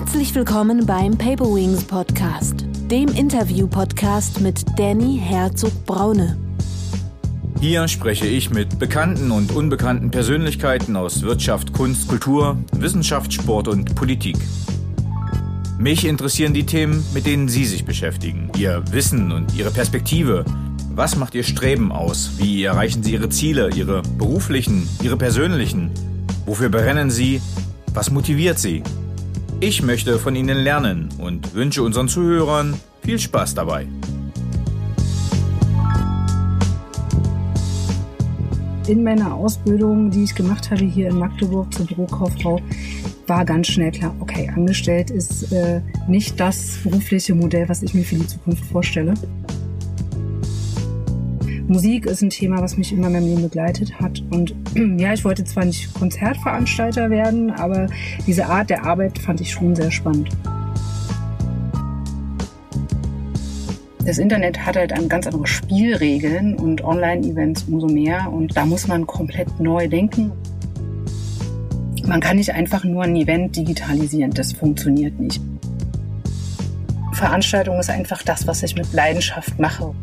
Herzlich willkommen beim Paper Wings Podcast, dem Interview-Podcast mit Danny Herzog-Braune. Hier spreche ich mit bekannten und unbekannten Persönlichkeiten aus Wirtschaft, Kunst, Kultur, Wissenschaft, Sport und Politik. Mich interessieren die Themen, mit denen Sie sich beschäftigen, Ihr Wissen und Ihre Perspektive. Was macht Ihr Streben aus? Wie erreichen Sie Ihre Ziele, Ihre beruflichen, Ihre persönlichen? Wofür brennen Sie? Was motiviert Sie? Ich möchte von Ihnen lernen und wünsche unseren Zuhörern viel Spaß dabei. In meiner Ausbildung, die ich gemacht habe hier in Magdeburg zur Bürokauffrau, war ganz schnell klar, okay, angestellt ist äh, nicht das berufliche Modell, was ich mir für die Zukunft vorstelle. Musik ist ein Thema, was mich immer in meinem Leben begleitet hat. Und ja, ich wollte zwar nicht Konzertveranstalter werden, aber diese Art der Arbeit fand ich schon sehr spannend. Das Internet hat halt ganz andere Spielregeln und Online-Events umso mehr. Und da muss man komplett neu denken. Man kann nicht einfach nur ein Event digitalisieren. Das funktioniert nicht. Veranstaltung ist einfach das, was ich mit Leidenschaft mache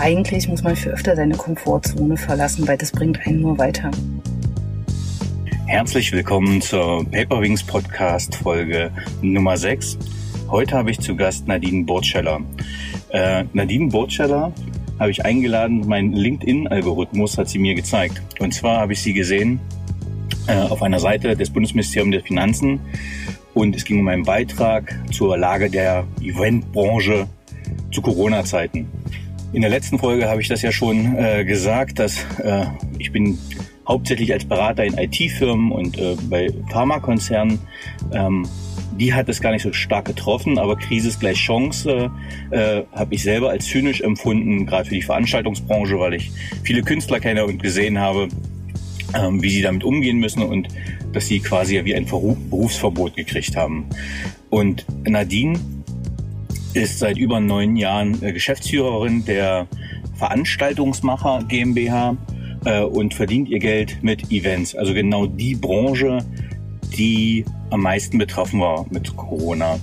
eigentlich muss man für öfter seine Komfortzone verlassen, weil das bringt einen nur weiter. Herzlich willkommen zur Paperwings Podcast Folge Nummer 6. Heute habe ich zu Gast Nadine Burtscheller. Äh, Nadine Burtscheller habe ich eingeladen, mein LinkedIn-Algorithmus hat sie mir gezeigt. Und zwar habe ich sie gesehen äh, auf einer Seite des Bundesministeriums der Finanzen und es ging um einen Beitrag zur Lage der Eventbranche zu Corona-Zeiten. In der letzten Folge habe ich das ja schon äh, gesagt, dass äh, ich bin hauptsächlich als Berater in IT-Firmen und äh, bei Pharmakonzernen. Ähm, die hat es gar nicht so stark getroffen, aber Krise ist gleich Chance, äh, habe ich selber als zynisch empfunden, gerade für die Veranstaltungsbranche, weil ich viele Künstler kenne und gesehen habe, ähm, wie sie damit umgehen müssen und dass sie quasi wie ein Berufsverbot gekriegt haben. Und Nadine ist seit über neun Jahren äh, Geschäftsführerin der Veranstaltungsmacher GmbH äh, und verdient ihr Geld mit Events. Also genau die Branche, die am meisten betroffen war mit Corona.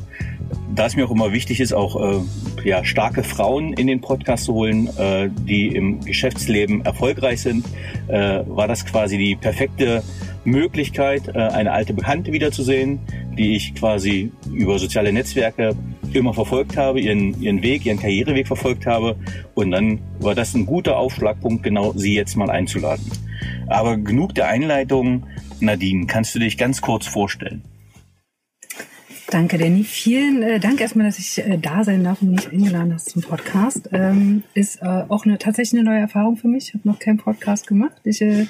Da es mir auch immer wichtig ist, auch äh, ja, starke Frauen in den Podcast zu holen, äh, die im Geschäftsleben erfolgreich sind, äh, war das quasi die perfekte Möglichkeit, äh, eine alte Bekannte wiederzusehen, die ich quasi über soziale Netzwerke immer verfolgt habe, ihren, ihren Weg, ihren Karriereweg verfolgt habe. Und dann war das ein guter Aufschlagpunkt, genau sie jetzt mal einzuladen. Aber genug der Einleitung. Nadine, kannst du dich ganz kurz vorstellen? Danke, Danny. Vielen äh, Dank erstmal, dass ich äh, da sein darf und mich eingeladen hast zum Podcast. Ähm, ist äh, auch eine tatsächlich eine neue Erfahrung für mich. Ich habe noch keinen Podcast gemacht. Ich äh,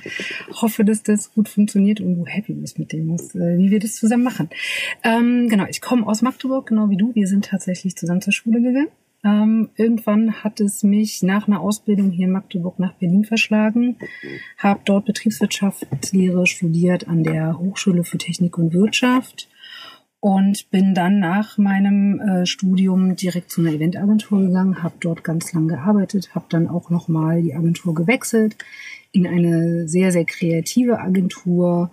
hoffe, dass das gut funktioniert und du happy bist mit dem, was, äh, wie wir das zusammen machen. Ähm, genau, ich komme aus Magdeburg, genau wie du. Wir sind tatsächlich zusammen zur Schule gegangen. Ähm, irgendwann hat es mich nach einer Ausbildung hier in Magdeburg nach Berlin verschlagen, habe dort Betriebswirtschaftslehre studiert an der Hochschule für Technik und Wirtschaft und bin dann nach meinem äh, Studium direkt zu einer Eventagentur gegangen, habe dort ganz lang gearbeitet, habe dann auch nochmal die Agentur gewechselt in eine sehr, sehr kreative Agentur.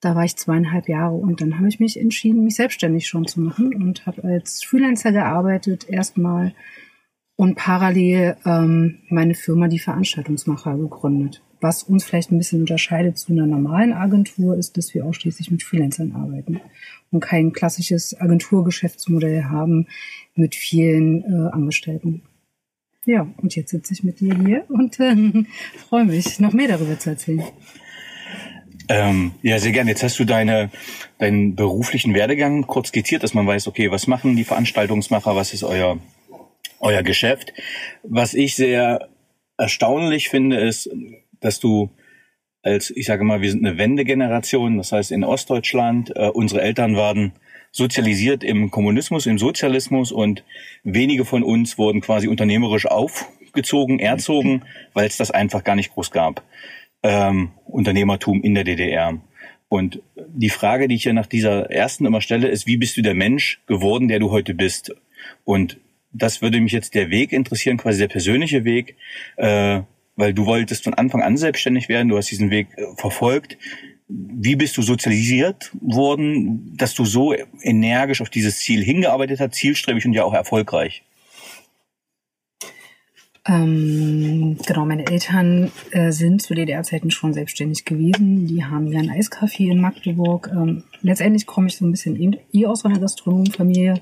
Da war ich zweieinhalb Jahre und dann habe ich mich entschieden, mich selbstständig schon zu machen und habe als Freelancer gearbeitet erstmal und parallel ähm, meine Firma die Veranstaltungsmacher gegründet. Was uns vielleicht ein bisschen unterscheidet zu einer normalen Agentur, ist, dass wir ausschließlich mit Freelancern arbeiten und kein klassisches Agenturgeschäftsmodell haben mit vielen äh, Angestellten. Ja, und jetzt sitze ich mit dir hier und äh, freue mich, noch mehr darüber zu erzählen. Ähm, ja, sehr gerne. Jetzt hast du deine, deinen beruflichen Werdegang kurz skizziert, dass man weiß, okay, was machen die Veranstaltungsmacher, was ist euer, euer Geschäft. Was ich sehr erstaunlich finde, ist, dass du als, ich sage mal, wir sind eine Wendegeneration, das heißt in Ostdeutschland, äh, unsere Eltern waren sozialisiert im Kommunismus, im Sozialismus und wenige von uns wurden quasi unternehmerisch aufgezogen, erzogen, weil es das einfach gar nicht groß gab. Ähm, Unternehmertum in der DDR. Und die Frage, die ich ja nach dieser ersten immer stelle, ist, wie bist du der Mensch geworden, der du heute bist? Und das würde mich jetzt der Weg interessieren, quasi der persönliche Weg. Äh, weil du wolltest von Anfang an selbstständig werden, du hast diesen Weg äh, verfolgt. wie bist du sozialisiert worden, dass du so energisch auf dieses Ziel hingearbeitet hast, zielstrebig und ja auch erfolgreich? Ähm, genau, meine Eltern äh, sind zu DDR-Zeiten schon selbstständig gewesen. Die haben ja ein Eiscafé in Magdeburg. Ähm, letztendlich komme ich so ein bisschen eh aus einer Gastronomenfamilie.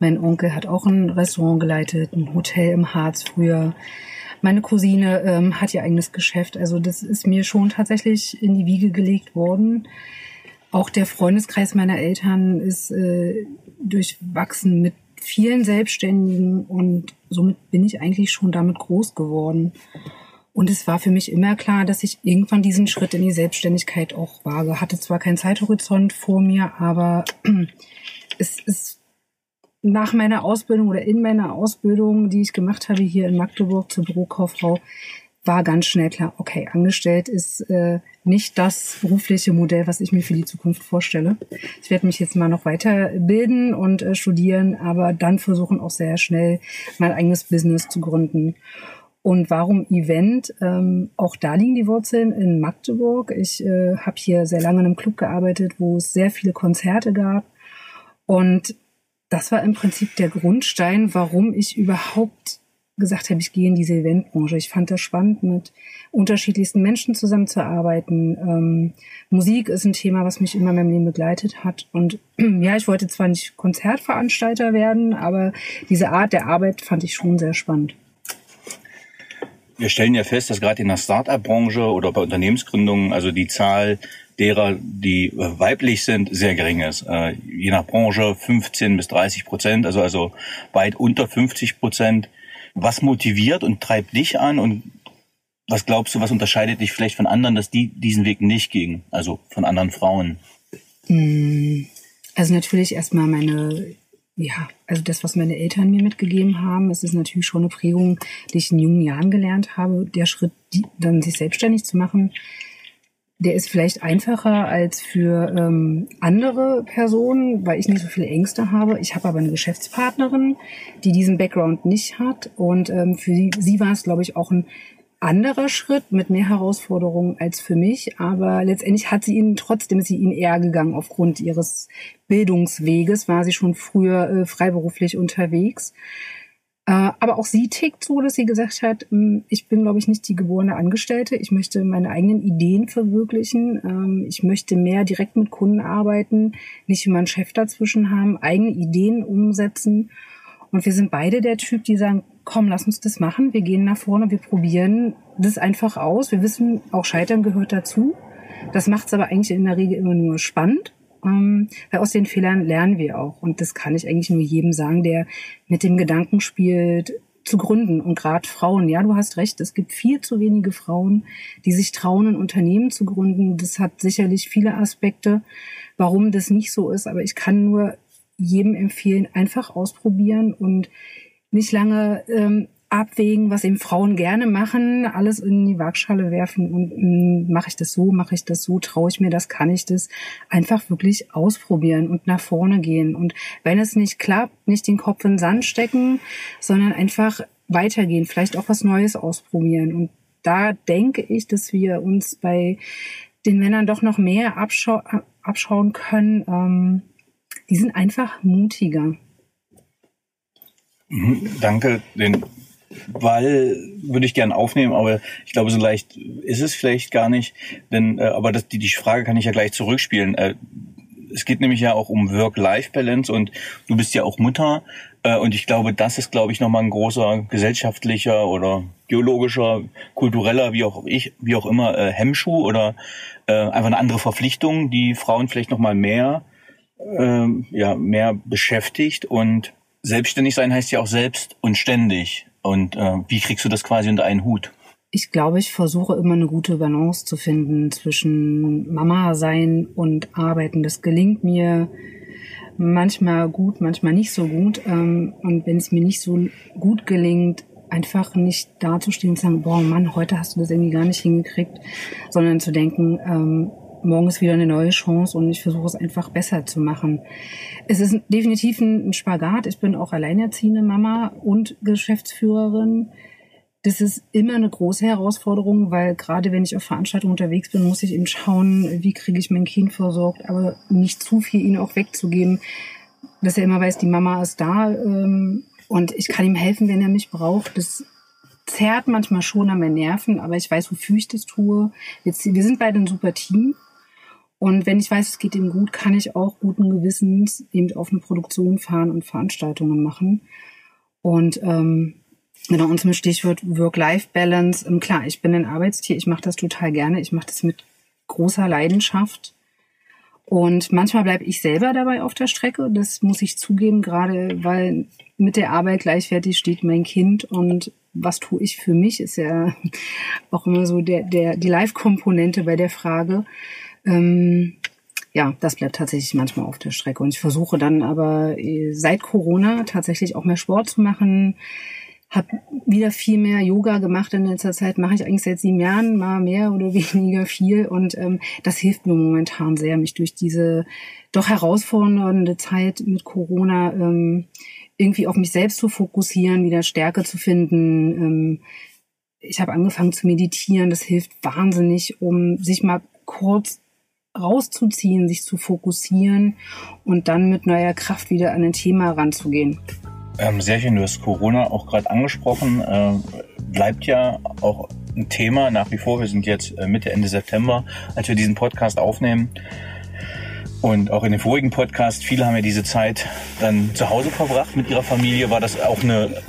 Mein Onkel hat auch ein Restaurant geleitet, ein Hotel im Harz früher. Meine Cousine ähm, hat ihr eigenes Geschäft. Also das ist mir schon tatsächlich in die Wiege gelegt worden. Auch der Freundeskreis meiner Eltern ist äh, durchwachsen mit vielen Selbstständigen und somit bin ich eigentlich schon damit groß geworden. Und es war für mich immer klar, dass ich irgendwann diesen Schritt in die Selbstständigkeit auch wage. Hatte zwar keinen Zeithorizont vor mir, aber es ist nach meiner Ausbildung oder in meiner Ausbildung, die ich gemacht habe hier in Magdeburg zur Bürokauffrau, war ganz schnell klar, okay, angestellt ist äh, nicht das berufliche Modell, was ich mir für die Zukunft vorstelle. Ich werde mich jetzt mal noch weiterbilden und äh, studieren, aber dann versuchen auch sehr schnell mein eigenes Business zu gründen. Und warum Event? Ähm, auch da liegen die Wurzeln in Magdeburg. Ich äh, habe hier sehr lange in einem Club gearbeitet, wo es sehr viele Konzerte gab. Und das war im Prinzip der Grundstein, warum ich überhaupt gesagt habe, ich gehe in diese Eventbranche. Ich fand das spannend, mit unterschiedlichsten Menschen zusammenzuarbeiten. Ähm, Musik ist ein Thema, was mich immer in meinem Leben begleitet hat. Und ja, ich wollte zwar nicht Konzertveranstalter werden, aber diese Art der Arbeit fand ich schon sehr spannend. Wir stellen ja fest, dass gerade in der Start-up-Branche oder bei Unternehmensgründungen, also die Zahl derer, die äh, weiblich sind, sehr gering ist. Äh, je nach Branche 15 bis 30 Prozent, also, also weit unter 50 Prozent. Was motiviert und treibt dich an und was glaubst du, was unterscheidet dich vielleicht von anderen, dass die diesen Weg nicht gingen, also von anderen Frauen? Hm, also natürlich erstmal meine, ja, also das, was meine Eltern mir mitgegeben haben, es ist natürlich schon eine Prägung, die ich in jungen Jahren gelernt habe. Der Schritt, die, dann sich selbstständig zu machen, der ist vielleicht einfacher als für ähm, andere Personen, weil ich nicht so viele Ängste habe. Ich habe aber eine Geschäftspartnerin, die diesen Background nicht hat. Und ähm, für sie, sie war es, glaube ich, auch ein anderer Schritt mit mehr Herausforderungen als für mich. Aber letztendlich hat sie ihn, trotzdem ist sie ihn eher gegangen aufgrund ihres Bildungsweges, war sie schon früher äh, freiberuflich unterwegs. Äh, aber auch sie tickt so, dass sie gesagt hat, hm, ich bin, glaube ich, nicht die geborene Angestellte. Ich möchte meine eigenen Ideen verwirklichen. Ähm, ich möchte mehr direkt mit Kunden arbeiten, nicht immer einen Chef dazwischen haben, eigene Ideen umsetzen. Und wir sind beide der Typ, die sagen, komm, lass uns das machen. Wir gehen nach vorne, wir probieren das einfach aus. Wir wissen, auch Scheitern gehört dazu. Das macht es aber eigentlich in der Regel immer nur spannend ähm, weil aus den Fehlern lernen wir auch. Und das kann ich eigentlich nur jedem sagen, der mit dem Gedanken spielt, zu gründen. Und gerade Frauen, ja, du hast recht, es gibt viel zu wenige Frauen, die sich trauen, ein Unternehmen zu gründen. Das hat sicherlich viele Aspekte, warum das nicht so ist. Aber ich kann nur jedem empfehlen, einfach ausprobieren und nicht lange ähm, abwägen, was eben Frauen gerne machen, alles in die Waagschale werfen und hm, mache ich das so, mache ich das so, traue ich mir das, kann ich das, einfach wirklich ausprobieren und nach vorne gehen. Und wenn es nicht klappt, nicht den Kopf in den Sand stecken, sondern einfach weitergehen, vielleicht auch was Neues ausprobieren. Und da denke ich, dass wir uns bei den Männern doch noch mehr abschau abschauen können. Ähm, die sind einfach mutiger. Mhm, danke. Den weil würde ich gern aufnehmen, aber ich glaube, so leicht ist es vielleicht gar nicht. Denn, äh, aber das, die, die Frage kann ich ja gleich zurückspielen. Äh, es geht nämlich ja auch um Work-Life-Balance und du bist ja auch Mutter. Äh, und ich glaube, das ist, glaube ich, nochmal ein großer gesellschaftlicher oder geologischer, kultureller, wie auch ich, wie auch immer, äh, Hemmschuh oder äh, einfach eine andere Verpflichtung, die Frauen vielleicht nochmal mehr, äh, ja, mehr beschäftigt und selbstständig sein heißt ja auch selbst und ständig. Und äh, wie kriegst du das quasi unter einen Hut? Ich glaube, ich versuche immer eine gute Balance zu finden zwischen Mama sein und arbeiten. Das gelingt mir manchmal gut, manchmal nicht so gut. Ähm, und wenn es mir nicht so gut gelingt, einfach nicht dazustehen und zu sagen, boah Mann, heute hast du das irgendwie gar nicht hingekriegt, sondern zu denken, ähm, morgen ist wieder eine neue Chance und ich versuche es einfach besser zu machen. Es ist definitiv ein Spagat. Ich bin auch alleinerziehende Mama und Geschäftsführerin. das ist immer eine große Herausforderung, weil gerade wenn ich auf Veranstaltungen unterwegs bin, muss ich eben schauen, wie kriege ich mein Kind versorgt, aber nicht zu viel ihn auch wegzugeben, dass er immer weiß, die Mama ist da ähm, und ich kann ihm helfen, wenn er mich braucht. Das zerrt manchmal schon an meinen Nerven, aber ich weiß, wofür ich das tue. Jetzt, wir sind beide ein super Team. Und wenn ich weiß, es geht ihm gut, kann ich auch guten Gewissens eben auf eine Produktion fahren und Veranstaltungen machen. Und ähm, Genau, und zum Stichwort Work-Life-Balance. Ähm, klar, ich bin ein Arbeitstier, ich mache das total gerne, ich mache das mit großer Leidenschaft. Und manchmal bleibe ich selber dabei auf der Strecke, das muss ich zugeben, gerade weil mit der Arbeit gleichwertig steht mein Kind und was tue ich für mich, ist ja auch immer so der, der, die Live-Komponente bei der Frage. Ähm, ja, das bleibt tatsächlich manchmal auf der Strecke. Und ich versuche dann aber äh, seit Corona tatsächlich auch mehr Sport zu machen, habe wieder viel mehr Yoga gemacht in letzter Zeit, mache ich eigentlich seit sieben Jahren, mal mehr oder weniger viel. Und ähm, das hilft mir momentan sehr, mich durch diese doch herausfordernde Zeit mit Corona ähm, irgendwie auf mich selbst zu fokussieren, wieder Stärke zu finden. Ähm, ich habe angefangen zu meditieren, das hilft wahnsinnig, um sich mal kurz rauszuziehen, sich zu fokussieren und dann mit neuer Kraft wieder an ein Thema ranzugehen. Ähm, sehr schön, du hast Corona auch gerade angesprochen. Äh, bleibt ja auch ein Thema nach wie vor. Wir sind jetzt äh, Mitte, Ende September, als wir diesen Podcast aufnehmen. Und auch in dem vorigen Podcast, viele haben ja diese Zeit dann zu Hause verbracht mit ihrer Familie. War das auch eine,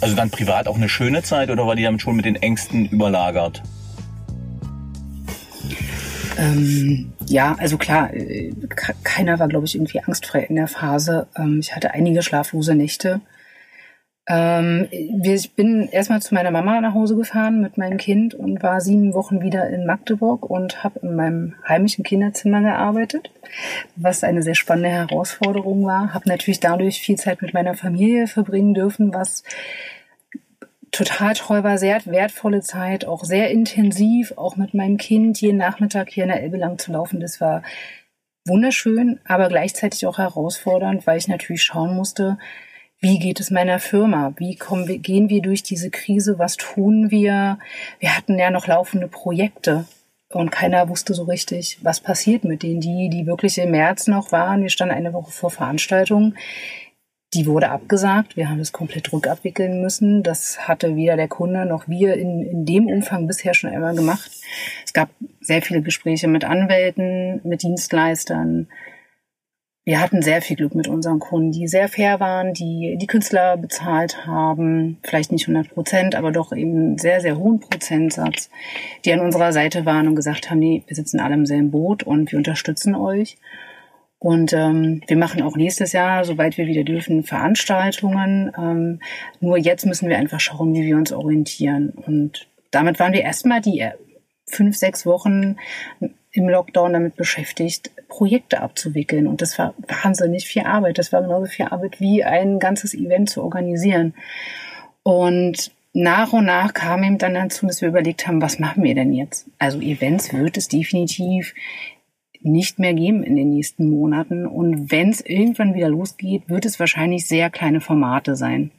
also dann privat auch eine schöne Zeit oder war die damit schon mit den Ängsten überlagert? Ähm, ja, also klar, äh, keiner war, glaube ich, irgendwie angstfrei in der Phase. Ähm, ich hatte einige schlaflose Nächte. Ähm, ich bin erstmal zu meiner Mama nach Hause gefahren mit meinem Kind und war sieben Wochen wieder in Magdeburg und habe in meinem heimischen Kinderzimmer gearbeitet, was eine sehr spannende Herausforderung war. Habe natürlich dadurch viel Zeit mit meiner Familie verbringen dürfen, was total toll war, sehr wertvolle Zeit, auch sehr intensiv, auch mit meinem Kind jeden Nachmittag hier in der Elbe lang zu laufen. Das war wunderschön, aber gleichzeitig auch herausfordernd, weil ich natürlich schauen musste, wie geht es meiner Firma? Wie kommen wir, gehen wir durch diese Krise? Was tun wir? Wir hatten ja noch laufende Projekte und keiner wusste so richtig, was passiert mit denen, die, die wirklich im März noch waren. Wir standen eine Woche vor Veranstaltungen die wurde abgesagt. Wir haben es komplett rückabwickeln müssen. Das hatte weder der Kunde noch wir in, in dem Umfang bisher schon einmal gemacht. Es gab sehr viele Gespräche mit Anwälten, mit Dienstleistern. Wir hatten sehr viel Glück mit unseren Kunden, die sehr fair waren, die die Künstler bezahlt haben, vielleicht nicht 100 Prozent, aber doch eben einen sehr, sehr hohen Prozentsatz, die an unserer Seite waren und gesagt haben, nee, wir sitzen alle im selben Boot und wir unterstützen euch. Und ähm, wir machen auch nächstes Jahr, sobald wir wieder dürfen, Veranstaltungen. Ähm, nur jetzt müssen wir einfach schauen, wie wir uns orientieren. Und damit waren wir erstmal die äh, fünf, sechs Wochen im Lockdown damit beschäftigt, Projekte abzuwickeln. Und das war wahnsinnig viel Arbeit. Das war genauso viel Arbeit wie ein ganzes Event zu organisieren. Und nach und nach kam eben dann dazu, dass wir überlegt haben, was machen wir denn jetzt? Also Events wird es definitiv nicht mehr geben in den nächsten Monaten. Und wenn es irgendwann wieder losgeht, wird es wahrscheinlich sehr kleine Formate sein.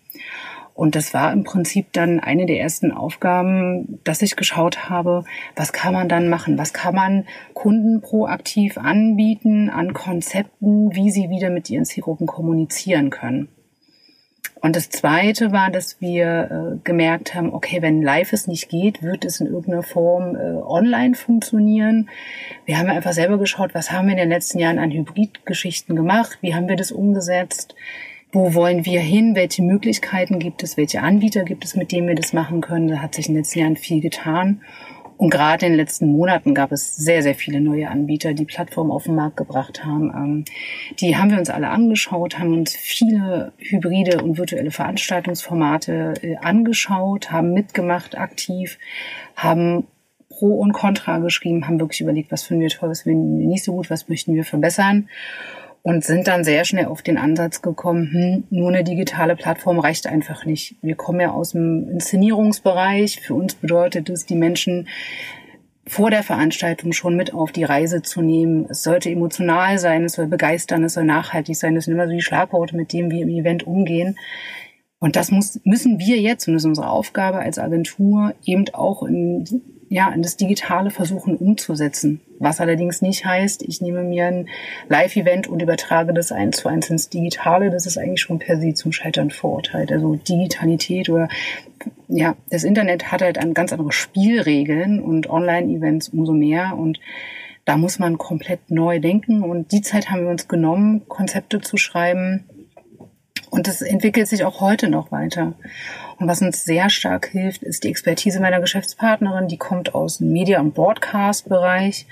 Und das war im Prinzip dann eine der ersten Aufgaben, dass ich geschaut habe, was kann man dann machen? Was kann man Kunden proaktiv anbieten an Konzepten, wie sie wieder mit ihren Zielgruppen kommunizieren können? Und das Zweite war, dass wir äh, gemerkt haben, okay, wenn Live es nicht geht, wird es in irgendeiner Form äh, online funktionieren. Wir haben einfach selber geschaut, was haben wir in den letzten Jahren an Hybridgeschichten gemacht, wie haben wir das umgesetzt, wo wollen wir hin, welche Möglichkeiten gibt es, welche Anbieter gibt es, mit denen wir das machen können. Da hat sich in den letzten Jahren viel getan. Und gerade in den letzten Monaten gab es sehr, sehr viele neue Anbieter, die Plattformen auf den Markt gebracht haben. Ähm, die haben wir uns alle angeschaut, haben uns viele hybride und virtuelle Veranstaltungsformate äh, angeschaut, haben mitgemacht aktiv, haben Pro und Contra geschrieben, haben wirklich überlegt, was finden wir toll, was finden wir nicht so gut, was möchten wir verbessern und sind dann sehr schnell auf den Ansatz gekommen, hm, nur eine digitale Plattform reicht einfach nicht. Wir kommen ja aus dem Inszenierungsbereich. Für uns bedeutet es, die Menschen vor der Veranstaltung schon mit auf die Reise zu nehmen. Es sollte emotional sein, es soll begeistern, es soll nachhaltig sein. Das sind immer so die Schlagworte, mit denen wir im Event umgehen. Und das muss, müssen wir jetzt, und das ist unsere Aufgabe als Agentur, eben auch in, ja, in das Digitale versuchen umzusetzen. Was allerdings nicht heißt, ich nehme mir ein Live-Event und übertrage das eins zu eins ins Digitale. Das ist eigentlich schon per se zum Scheitern verurteilt. Also Digitalität oder, ja, das Internet hat halt an ganz andere Spielregeln und Online-Events umso mehr und da muss man komplett neu denken und die Zeit haben wir uns genommen, Konzepte zu schreiben, und das entwickelt sich auch heute noch weiter. Und was uns sehr stark hilft, ist die Expertise meiner Geschäftspartnerin. Die kommt aus dem Media- und Broadcast-Bereich.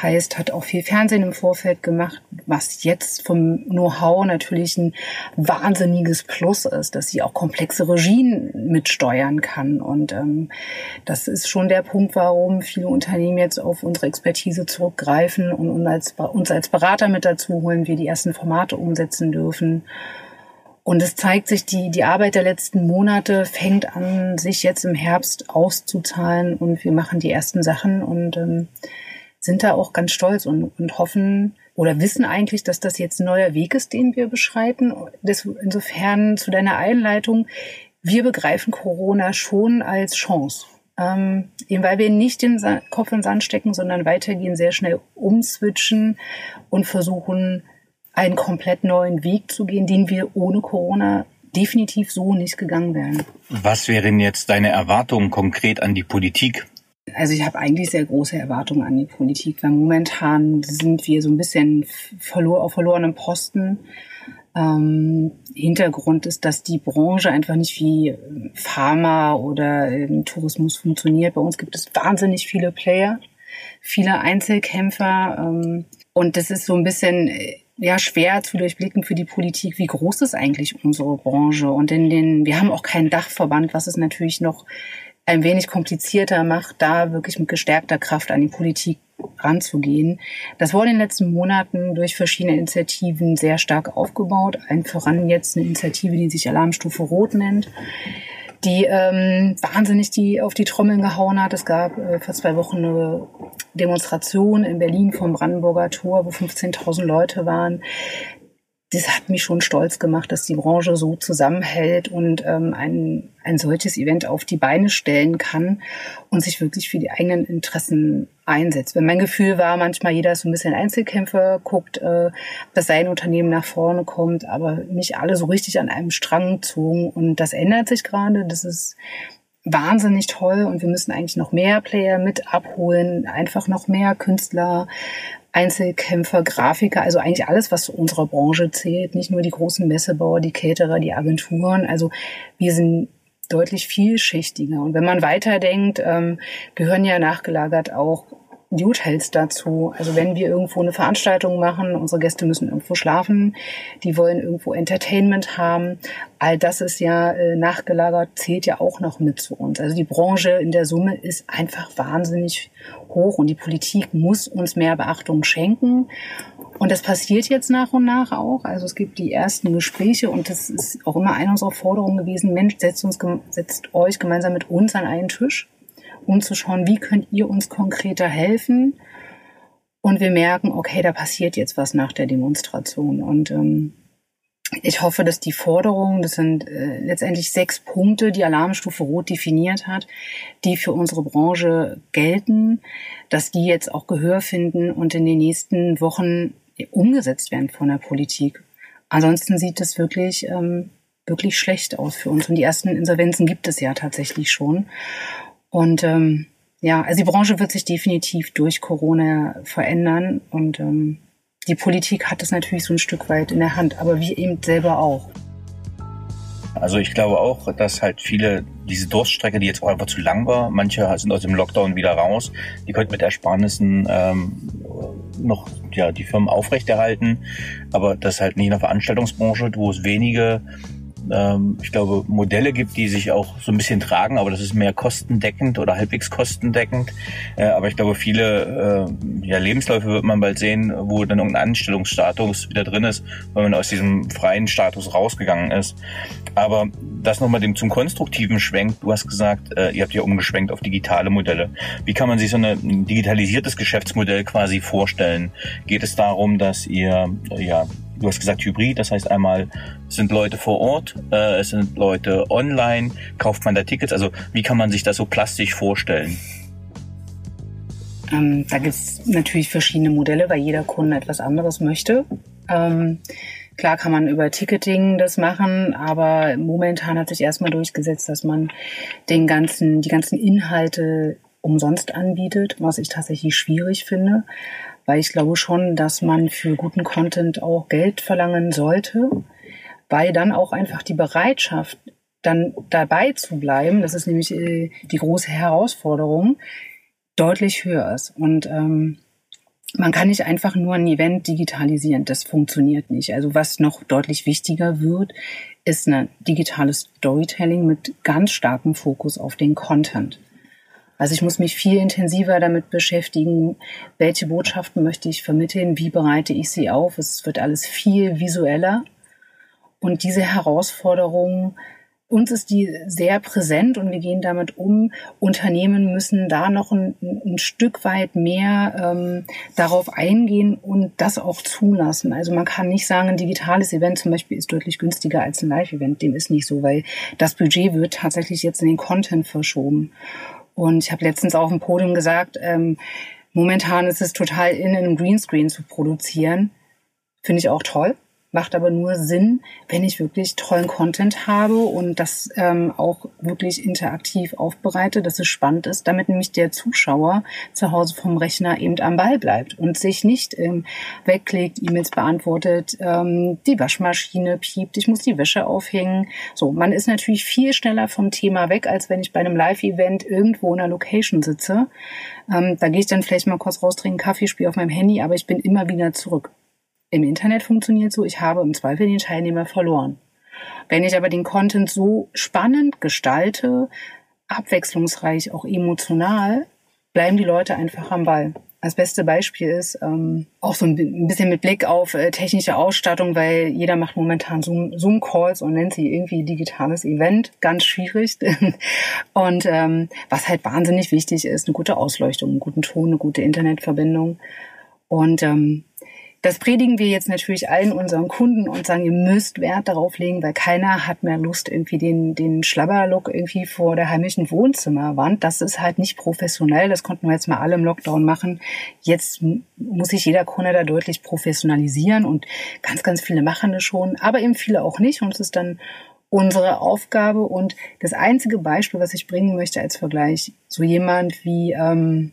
Heißt, hat auch viel Fernsehen im Vorfeld gemacht, was jetzt vom Know-how natürlich ein wahnsinniges Plus ist, dass sie auch komplexe Regien mitsteuern kann. Und ähm, das ist schon der Punkt, warum viele Unternehmen jetzt auf unsere Expertise zurückgreifen und uns als, uns als Berater mit dazu holen, wir die ersten Formate umsetzen dürfen. Und es zeigt sich, die, die Arbeit der letzten Monate fängt an, sich jetzt im Herbst auszuzahlen und wir machen die ersten Sachen und ähm, sind da auch ganz stolz und, und hoffen oder wissen eigentlich, dass das jetzt ein neuer Weg ist, den wir beschreiten. Das, insofern zu deiner Einleitung, wir begreifen Corona schon als Chance. Ähm, eben weil wir nicht den Kopf in den Sand stecken, sondern weitergehen, sehr schnell umswitchen und versuchen, einen komplett neuen Weg zu gehen, den wir ohne Corona definitiv so nicht gegangen wären. Was wären jetzt deine Erwartungen konkret an die Politik? Also ich habe eigentlich sehr große Erwartungen an die Politik, weil momentan sind wir so ein bisschen verlor auf verlorenem Posten. Ähm, Hintergrund ist, dass die Branche einfach nicht wie Pharma oder Tourismus funktioniert. Bei uns gibt es wahnsinnig viele Player, viele Einzelkämpfer. Ähm, und das ist so ein bisschen ja schwer zu durchblicken für die Politik, wie groß ist eigentlich unsere Branche. Und in den, wir haben auch keinen Dachverband, was es natürlich noch ein wenig komplizierter macht, da wirklich mit gestärkter Kraft an die Politik ranzugehen. Das wurde in den letzten Monaten durch verschiedene Initiativen sehr stark aufgebaut. Ein voran jetzt eine Initiative, die sich Alarmstufe Rot nennt, die ähm, wahnsinnig die auf die Trommeln gehauen hat. Es gab äh, vor zwei Wochen eine Demonstration in Berlin vom Brandenburger Tor, wo 15.000 Leute waren. Das hat mich schon stolz gemacht, dass die Branche so zusammenhält und ähm, ein, ein solches Event auf die Beine stellen kann und sich wirklich für die eigenen Interessen einsetzt. Wenn mein Gefühl war, manchmal jeder ist so ein bisschen Einzelkämpfer, guckt, äh, dass sein Unternehmen nach vorne kommt, aber nicht alle so richtig an einem Strang zogen. Und das ändert sich gerade. Das ist wahnsinnig toll und wir müssen eigentlich noch mehr Player mit abholen, einfach noch mehr Künstler, Einzelkämpfer, Grafiker, also eigentlich alles, was zu unserer Branche zählt, nicht nur die großen Messebauer, die Caterer, die Agenturen. Also wir sind deutlich vielschichtiger. Und wenn man weiterdenkt, ähm, gehören ja nachgelagert auch die Hotels dazu. Also wenn wir irgendwo eine Veranstaltung machen, unsere Gäste müssen irgendwo schlafen, die wollen irgendwo Entertainment haben. All das ist ja äh, nachgelagert, zählt ja auch noch mit zu uns. Also die Branche in der Summe ist einfach wahnsinnig hoch und die Politik muss uns mehr Beachtung schenken. Und das passiert jetzt nach und nach auch. Also es gibt die ersten Gespräche und das ist auch immer eine unserer Forderungen gewesen. Mensch, setzt uns, setzt euch gemeinsam mit uns an einen Tisch um zu schauen, wie könnt ihr uns konkreter helfen. Und wir merken, okay, da passiert jetzt was nach der Demonstration. Und ähm, ich hoffe, dass die Forderungen, das sind äh, letztendlich sechs Punkte, die Alarmstufe Rot definiert hat, die für unsere Branche gelten, dass die jetzt auch Gehör finden und in den nächsten Wochen umgesetzt werden von der Politik. Ansonsten sieht es wirklich, ähm, wirklich schlecht aus für uns. Und die ersten Insolvenzen gibt es ja tatsächlich schon. Und ähm, ja, also die Branche wird sich definitiv durch Corona verändern und ähm, die Politik hat es natürlich so ein Stück weit in der Hand, aber wir eben selber auch. Also ich glaube auch, dass halt viele diese Durststrecke, die jetzt auch einfach zu lang war, manche sind aus dem Lockdown wieder raus, die könnten mit Ersparnissen ähm, noch ja, die Firmen aufrechterhalten, aber das halt nicht in der Veranstaltungsbranche, wo es wenige ähm, ich glaube, Modelle gibt, die sich auch so ein bisschen tragen, aber das ist mehr kostendeckend oder halbwegs kostendeckend. Äh, aber ich glaube, viele äh, ja, Lebensläufe wird man bald sehen, wo dann irgendein Anstellungsstatus wieder drin ist, weil man aus diesem freien Status rausgegangen ist. Aber das nochmal dem zum konstruktiven Schwenk. Du hast gesagt, äh, ihr habt ja umgeschwenkt auf digitale Modelle. Wie kann man sich so ein digitalisiertes Geschäftsmodell quasi vorstellen? Geht es darum, dass ihr ja du hast gesagt Hybrid, das heißt einmal sind Leute vor Ort, äh, es sind Leute online, kauft man da Tickets, also wie kann man sich das so plastisch vorstellen? Ähm, da gibt es natürlich verschiedene Modelle, weil jeder Kunde etwas anderes möchte. Ähm, klar kann man über Ticketing das machen, aber momentan hat sich erstmal durchgesetzt, dass man den ganzen, die ganzen Inhalte umsonst anbietet, was ich tatsächlich schwierig finde, weil ich glaube schon, dass man für guten Content auch Geld verlangen sollte, weil dann auch einfach die Bereitschaft, dann dabei zu bleiben, das ist nämlich äh, die große Herausforderung, deutlich höher ist. Und ähm, man kann nicht einfach nur ein Event digitalisieren. Das funktioniert nicht. Also was noch deutlich wichtiger wird, ist ein digitales Storytelling mit ganz starkem Fokus auf den Content. Also ich muss mich viel intensiver damit beschäftigen, welche Botschaften möchte ich vermitteln, wie bereite ich sie auf. Es wird alles viel visueller. Und diese Herausforderungen uns ist die sehr präsent und wir gehen damit um. Unternehmen müssen da noch ein, ein Stück weit mehr ähm, darauf eingehen und das auch zulassen. Also man kann nicht sagen, ein digitales Event zum Beispiel ist deutlich günstiger als ein Live-Event. Dem ist nicht so, weil das Budget wird tatsächlich jetzt in den Content verschoben. Und ich habe letztens auf dem Podium gesagt, ähm, momentan ist es total in, einem Greenscreen zu produzieren. Finde ich auch toll macht aber nur Sinn, wenn ich wirklich tollen Content habe und das ähm, auch wirklich interaktiv aufbereite, dass es spannend ist, damit nämlich der Zuschauer zu Hause vom Rechner eben am Ball bleibt und sich nicht ähm, wegklickt, E-Mails beantwortet, ähm, die Waschmaschine piept, ich muss die Wäsche aufhängen. So, man ist natürlich viel schneller vom Thema weg, als wenn ich bei einem Live-Event irgendwo in einer Location sitze. Ähm, da gehe ich dann vielleicht mal kurz raus, trinken Kaffee, spiele auf meinem Handy, aber ich bin immer wieder zurück. Im Internet funktioniert so, ich habe im Zweifel den Teilnehmer verloren. Wenn ich aber den Content so spannend gestalte, abwechslungsreich, auch emotional, bleiben die Leute einfach am Ball. Das beste Beispiel ist ähm, auch so ein bisschen mit Blick auf äh, technische Ausstattung, weil jeder macht momentan Zoom-Calls und nennt sie irgendwie digitales Event. Ganz schwierig. und ähm, was halt wahnsinnig wichtig ist, eine gute Ausleuchtung, einen guten Ton, eine gute Internetverbindung. Und ähm, das predigen wir jetzt natürlich allen unseren Kunden und sagen, ihr müsst Wert darauf legen, weil keiner hat mehr Lust, irgendwie den, den Schlabberlook irgendwie vor der heimischen Wohnzimmerwand. Das ist halt nicht professionell. Das konnten wir jetzt mal alle im Lockdown machen. Jetzt muss sich jeder Kunde da deutlich professionalisieren und ganz, ganz viele machen das schon, aber eben viele auch nicht. Und es ist dann unsere Aufgabe. Und das einzige Beispiel, was ich bringen möchte als Vergleich, so jemand wie, ähm,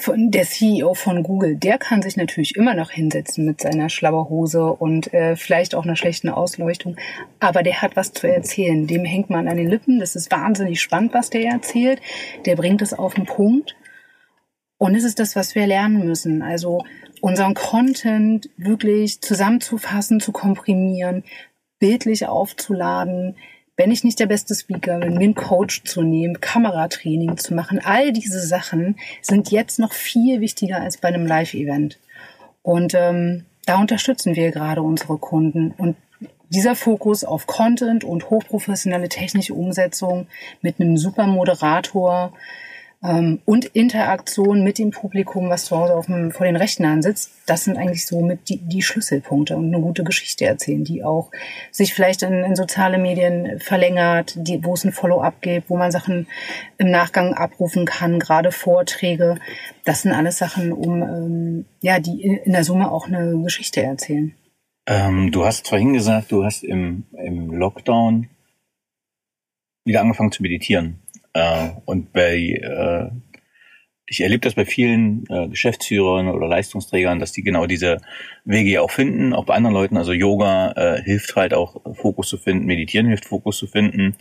von der CEO von Google, der kann sich natürlich immer noch hinsetzen mit seiner Schlabberhose und äh, vielleicht auch einer schlechten Ausleuchtung, aber der hat was zu erzählen. Dem hängt man an den Lippen. Das ist wahnsinnig spannend, was der erzählt. Der bringt es auf den Punkt. Und es ist das, was wir lernen müssen. Also unseren Content wirklich zusammenzufassen, zu komprimieren, bildlich aufzuladen, wenn ich nicht der beste Speaker bin, mir einen Coach zu nehmen, Kameratraining zu machen, all diese Sachen sind jetzt noch viel wichtiger als bei einem Live-Event. Und ähm, da unterstützen wir gerade unsere Kunden. Und dieser Fokus auf Content und hochprofessionelle technische Umsetzung mit einem super Moderator, und Interaktion mit dem Publikum, was zu Hause auf dem, vor den Rechnern sitzt, das sind eigentlich so mit die, die Schlüsselpunkte und eine gute Geschichte erzählen, die auch sich vielleicht in, in soziale Medien verlängert, die, wo es ein Follow-up gibt, wo man Sachen im Nachgang abrufen kann, gerade Vorträge. Das sind alles Sachen, um ähm, ja, die in der Summe auch eine Geschichte erzählen. Ähm, du hast vorhin gesagt, du hast im, im Lockdown wieder angefangen zu meditieren. Äh, und bei, äh, ich erlebe das bei vielen äh, Geschäftsführern oder Leistungsträgern, dass die genau diese Wege auch finden, auch bei anderen Leuten. Also Yoga äh, hilft halt auch Fokus zu finden, Meditieren hilft Fokus zu finden.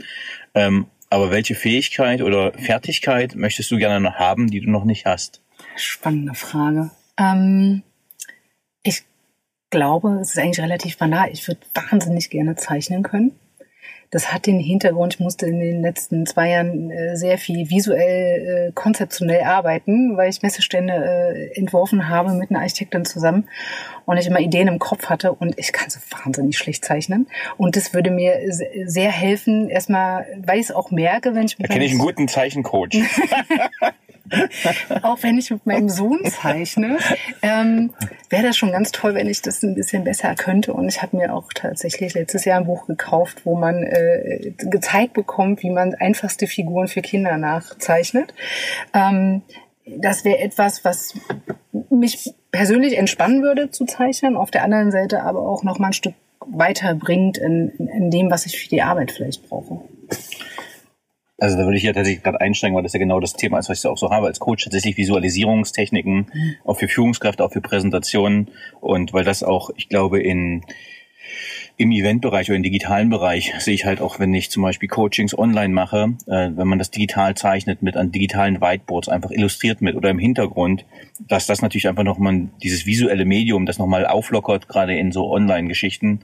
Ähm, aber welche Fähigkeit oder Fertigkeit möchtest du gerne noch haben, die du noch nicht hast? Spannende Frage. Ähm, ich glaube, es ist eigentlich relativ banal. Ich würde wahnsinnig gerne zeichnen können. Das hat den Hintergrund, ich musste in den letzten zwei Jahren äh, sehr viel visuell, äh, konzeptionell arbeiten, weil ich Messestände äh, entworfen habe mit einer Architektin zusammen und ich immer Ideen im Kopf hatte und ich kann so wahnsinnig schlecht zeichnen. Und das würde mir sehr helfen, erstmal, weil ich es auch merke, wenn ich Da kenne ich einen guten Zeichencoach. auch wenn ich mit meinem Sohn zeichne, ähm, wäre das schon ganz toll, wenn ich das ein bisschen besser könnte. Und ich habe mir auch tatsächlich letztes Jahr ein Buch gekauft, wo man äh, gezeigt bekommt, wie man einfachste Figuren für Kinder nachzeichnet. Ähm, das wäre etwas, was mich persönlich entspannen würde zu zeichnen, auf der anderen Seite aber auch noch mal ein Stück weiterbringt in, in dem, was ich für die Arbeit vielleicht brauche. Also da würde ich ja tatsächlich gerade einsteigen, weil das ja genau das Thema ist, was ich auch so habe als Coach, tatsächlich Visualisierungstechniken, auch für Führungskräfte, auch für Präsentationen und weil das auch, ich glaube, in im Eventbereich oder im digitalen Bereich sehe ich halt auch, wenn ich zum Beispiel Coachings online mache, äh, wenn man das digital zeichnet mit an digitalen Whiteboards einfach illustriert mit oder im Hintergrund, dass das natürlich einfach nochmal dieses visuelle Medium, das nochmal auflockert, gerade in so Online-Geschichten.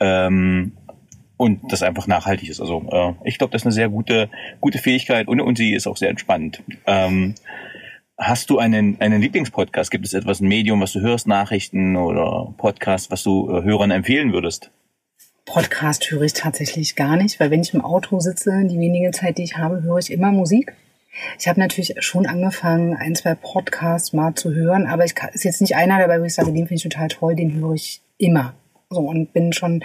Ähm, und das einfach nachhaltig ist. Also äh, ich glaube, das ist eine sehr gute, gute Fähigkeit und, und sie ist auch sehr entspannt. Ähm, hast du einen, einen Lieblingspodcast? Gibt es etwas, ein Medium, was du hörst, Nachrichten oder Podcast, was du äh, Hörern empfehlen würdest? Podcast höre ich tatsächlich gar nicht, weil wenn ich im Auto sitze, die wenige Zeit, die ich habe, höre ich immer Musik. Ich habe natürlich schon angefangen, ein, zwei Podcasts mal zu hören, aber ich kann, ist jetzt nicht einer dabei, wo ich sage, den finde ich total toll, den höre ich immer. So, und bin schon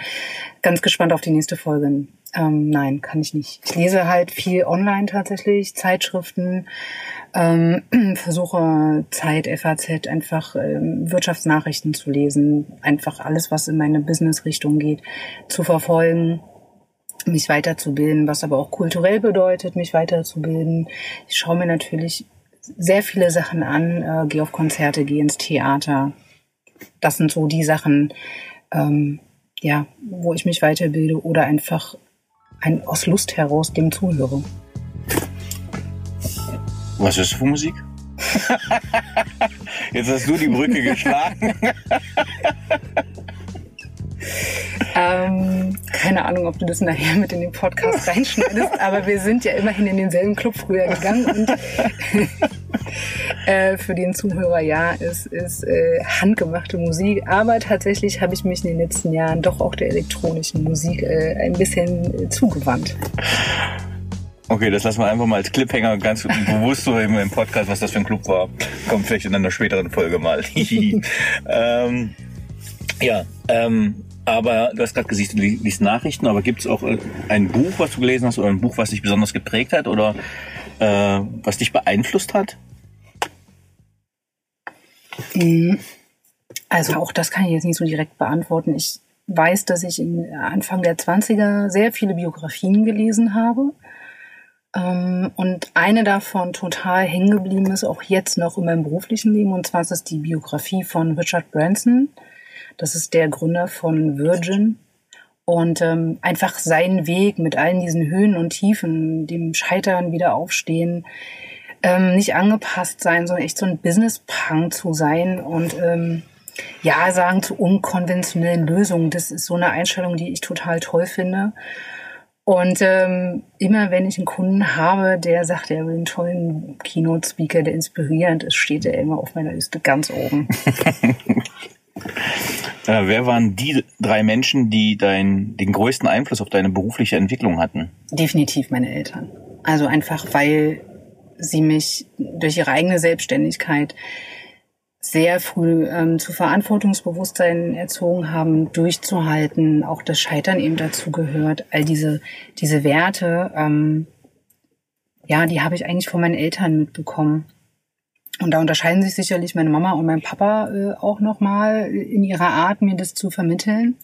ganz gespannt auf die nächste Folge. Ähm, nein, kann ich nicht. Ich lese halt viel online tatsächlich, Zeitschriften, ähm, versuche Zeit, FAZ, einfach ähm, Wirtschaftsnachrichten zu lesen, einfach alles, was in meine Business-Richtung geht, zu verfolgen, mich weiterzubilden, was aber auch kulturell bedeutet, mich weiterzubilden. Ich schaue mir natürlich sehr viele Sachen an, äh, gehe auf Konzerte, gehe ins Theater. Das sind so die Sachen, ähm, ja, wo ich mich weiterbilde oder einfach ein, aus Lust heraus dem zuhöre. Was ist das für Musik? Jetzt hast du die Brücke geschlagen. ähm, keine Ahnung, ob du das nachher mit in den Podcast reinschneidest, aber wir sind ja immerhin in denselben Club früher gegangen und äh, für den Zuhörer ja, es ist äh, handgemachte Musik, aber tatsächlich habe ich mich in den letzten Jahren doch auch der elektronischen Musik äh, ein bisschen zugewandt. Okay, das lassen wir einfach mal als Cliffhanger ganz bewusst so im, Podcast, was das für ein Club war. Kommt vielleicht in einer späteren Folge mal. ähm, ja, ähm, aber du hast gerade gesagt, du liest Nachrichten, aber gibt es auch äh, ein Buch, was du gelesen hast oder ein Buch, was dich besonders geprägt hat oder äh, was dich beeinflusst hat? Mhm. Also auch das kann ich jetzt nicht so direkt beantworten. Ich weiß, dass ich Anfang der 20er sehr viele Biografien gelesen habe ähm, und eine davon total hängen geblieben ist, auch jetzt noch in meinem beruflichen Leben, und zwar ist es die Biografie von Richard Branson. Das ist der Gründer von Virgin. Und ähm, einfach seinen Weg mit allen diesen Höhen und Tiefen, dem Scheitern, wieder aufstehen, ähm, nicht angepasst sein, sondern echt so ein Business-Punk zu sein und ähm, ja sagen zu unkonventionellen Lösungen. Das ist so eine Einstellung, die ich total toll finde. Und ähm, immer wenn ich einen Kunden habe, der sagt, er will einen tollen Keynote-Speaker, der inspirierend ist, steht er immer auf meiner Liste ganz oben. äh, wer waren die drei Menschen, die dein, den größten Einfluss auf deine berufliche Entwicklung hatten? Definitiv meine Eltern. Also einfach, weil sie mich durch ihre eigene Selbstständigkeit sehr früh ähm, zu Verantwortungsbewusstsein erzogen haben, durchzuhalten, auch das Scheitern eben dazu gehört. All diese, diese Werte, ähm, ja, die habe ich eigentlich von meinen Eltern mitbekommen. Und da unterscheiden sich sicherlich meine Mama und mein Papa äh, auch nochmal in ihrer Art, mir das zu vermitteln.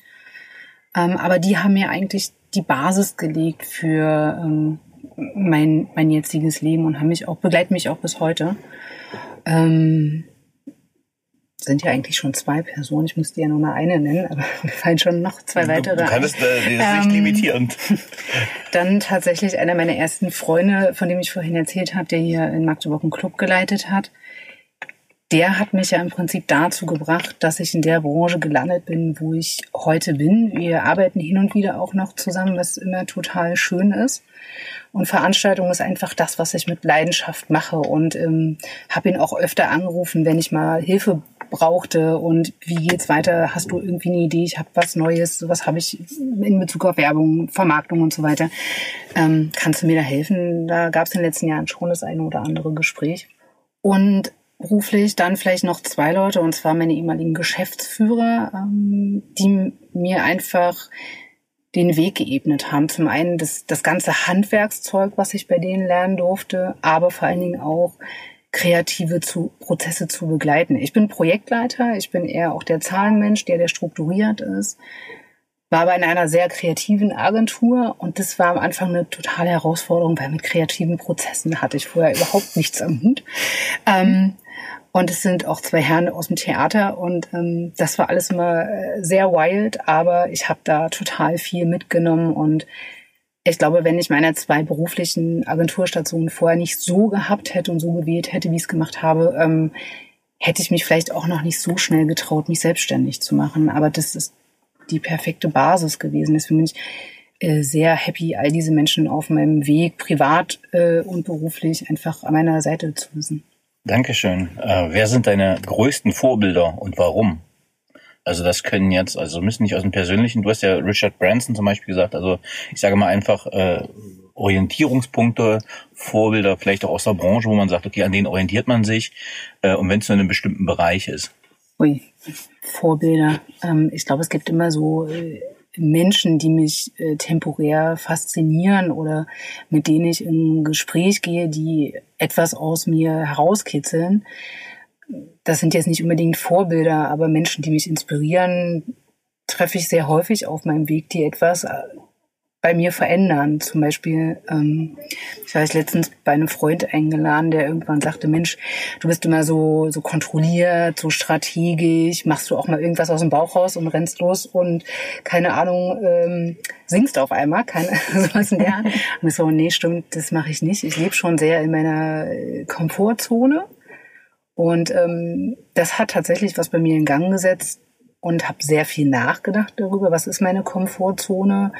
Ähm, aber die haben mir eigentlich die Basis gelegt für ähm, mein, mein jetziges Leben und haben mich auch, begleiten mich auch bis heute. Ähm, sind ja eigentlich schon zwei Personen. Ich müsste ja nur mal eine nennen, aber mir fallen schon noch zwei weitere. Du, du kannst äh, das ist nicht ähm, limitierend. Dann tatsächlich einer meiner ersten Freunde, von dem ich vorhin erzählt habe, der hier in Magdeburg einen Club geleitet hat. Der hat mich ja im Prinzip dazu gebracht, dass ich in der Branche gelandet bin, wo ich heute bin. Wir arbeiten hin und wieder auch noch zusammen, was immer total schön ist. Und Veranstaltung ist einfach das, was ich mit Leidenschaft mache. Und ähm, habe ihn auch öfter angerufen, wenn ich mal Hilfe brauchte und wie geht's weiter? Hast du irgendwie eine Idee? Ich habe was Neues, sowas habe ich in Bezug auf Werbung, Vermarktung und so weiter. Ähm, kannst du mir da helfen? Da gab es in den letzten Jahren schon das eine oder andere Gespräch. Und beruflich dann vielleicht noch zwei Leute, und zwar meine ehemaligen Geschäftsführer, ähm, die mir einfach den Weg geebnet haben. Zum einen das, das ganze Handwerkszeug, was ich bei denen lernen durfte, aber vor allen Dingen auch kreative zu, Prozesse zu begleiten. Ich bin Projektleiter, ich bin eher auch der Zahlenmensch, der der strukturiert ist, war aber in einer sehr kreativen Agentur und das war am Anfang eine totale Herausforderung, weil mit kreativen Prozessen hatte ich vorher überhaupt nichts am Hut. Ähm, und es sind auch zwei Herren aus dem Theater und ähm, das war alles immer äh, sehr wild, aber ich habe da total viel mitgenommen und ich glaube, wenn ich meine zwei beruflichen Agenturstationen vorher nicht so gehabt hätte und so gewählt hätte, wie ich es gemacht habe, ähm, hätte ich mich vielleicht auch noch nicht so schnell getraut, mich selbstständig zu machen. Aber das ist die perfekte Basis gewesen. Deswegen bin ich äh, sehr happy, all diese Menschen auf meinem Weg, privat äh, und beruflich, einfach an meiner Seite zu wissen. Dankeschön. Äh, wer sind deine größten Vorbilder und warum? Also das können jetzt, also müssen nicht aus dem Persönlichen, du hast ja Richard Branson zum Beispiel gesagt, also ich sage mal einfach äh, Orientierungspunkte, Vorbilder, vielleicht auch aus der Branche, wo man sagt, okay, an denen orientiert man sich äh, und wenn es nur in einem bestimmten Bereich ist. Ui, Vorbilder. Ähm, ich glaube, es gibt immer so äh, Menschen, die mich äh, temporär faszinieren oder mit denen ich in ein Gespräch gehe, die etwas aus mir herauskitzeln. Das sind jetzt nicht unbedingt Vorbilder, aber Menschen, die mich inspirieren, treffe ich sehr häufig auf meinem Weg, die etwas äh, bei mir verändern. Zum Beispiel, ähm, ich war letztens bei einem Freund eingeladen, der irgendwann sagte, Mensch, du bist immer so, so kontrolliert, so strategisch, machst du auch mal irgendwas aus dem Bauch raus und rennst los und keine Ahnung, ähm, singst auf einmal, keine, sowas in der Art. Und ich so, nee, stimmt, das mache ich nicht. Ich lebe schon sehr in meiner äh, Komfortzone und ähm, das hat tatsächlich was bei mir in Gang gesetzt und habe sehr viel nachgedacht darüber, was ist meine Komfortzone,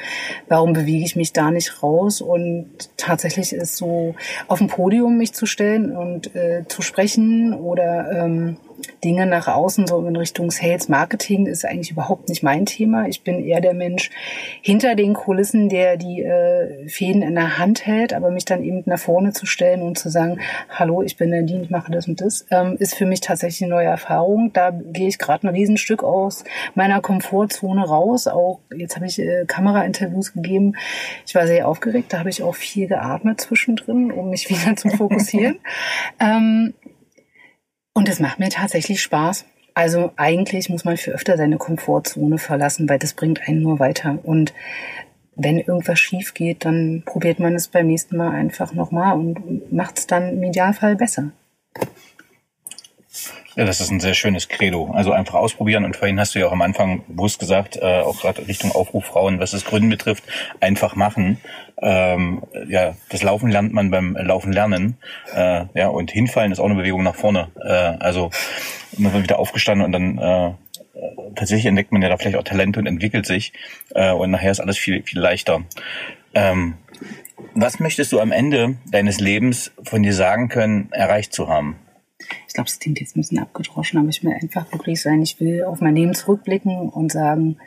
warum bewege ich mich da nicht raus? Und tatsächlich ist so auf dem Podium mich zu stellen und äh, zu sprechen oder ähm, Dinge nach außen, so in Richtung Sales Marketing, ist eigentlich überhaupt nicht mein Thema. Ich bin eher der Mensch hinter den Kulissen, der die äh, Fäden in der Hand hält, aber mich dann eben nach vorne zu stellen und zu sagen, hallo, ich bin Nadine, ich mache das und das, ähm, ist für mich tatsächlich eine neue Erfahrung. Da gehe ich gerade ein Riesenstück aus meiner Komfortzone raus. Auch jetzt habe ich äh, Kamerainterviews gegeben. Ich war sehr aufgeregt, da habe ich auch viel geatmet zwischendrin, um mich wieder zu fokussieren. ähm, und es macht mir tatsächlich Spaß. Also eigentlich muss man für öfter seine Komfortzone verlassen, weil das bringt einen nur weiter. Und wenn irgendwas schief geht, dann probiert man es beim nächsten Mal einfach nochmal und macht es dann im Idealfall besser. Das ist ein sehr schönes Credo. Also einfach ausprobieren. Und vorhin hast du ja auch am Anfang bewusst gesagt, äh, auch gerade Richtung Aufruf Frauen, was das Gründen betrifft, einfach machen. Ähm, ja, das Laufen lernt man beim Laufen lernen. Äh, ja, und hinfallen ist auch eine Bewegung nach vorne. Äh, also man wird wieder aufgestanden und dann äh, tatsächlich entdeckt man ja da vielleicht auch Talente und entwickelt sich. Äh, und nachher ist alles viel, viel leichter. Ähm, was möchtest du am Ende deines Lebens von dir sagen können, erreicht zu haben? Ich glaube, es klingt jetzt ein bisschen abgedroschen, aber ich will einfach wirklich sein, ich will auf mein Leben zurückblicken und sagen,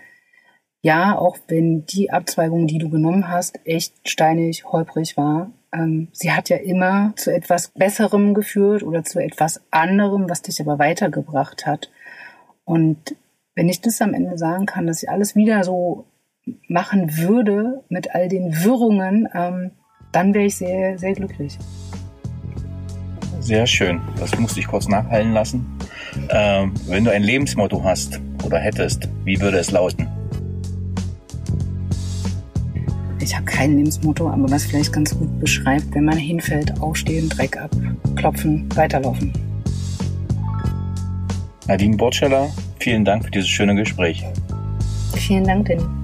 ja, auch wenn die Abzweigung, die du genommen hast, echt steinig, holprig war, ähm, sie hat ja immer zu etwas Besserem geführt oder zu etwas anderem, was dich aber weitergebracht hat. Und wenn ich das am Ende sagen kann, dass ich alles wieder so machen würde mit all den Wirrungen, ähm, dann wäre ich sehr, sehr glücklich. Sehr schön. Das musste ich kurz nachhallen lassen. Ähm, wenn du ein Lebensmotto hast oder hättest, wie würde es lauten? Ich habe kein Lebensmotto, aber was vielleicht ganz gut beschreibt, wenn man hinfällt, aufstehen, Dreck abklopfen, weiterlaufen. Nadine Bortscheller, vielen Dank für dieses schöne Gespräch. Vielen Dank, Dennis.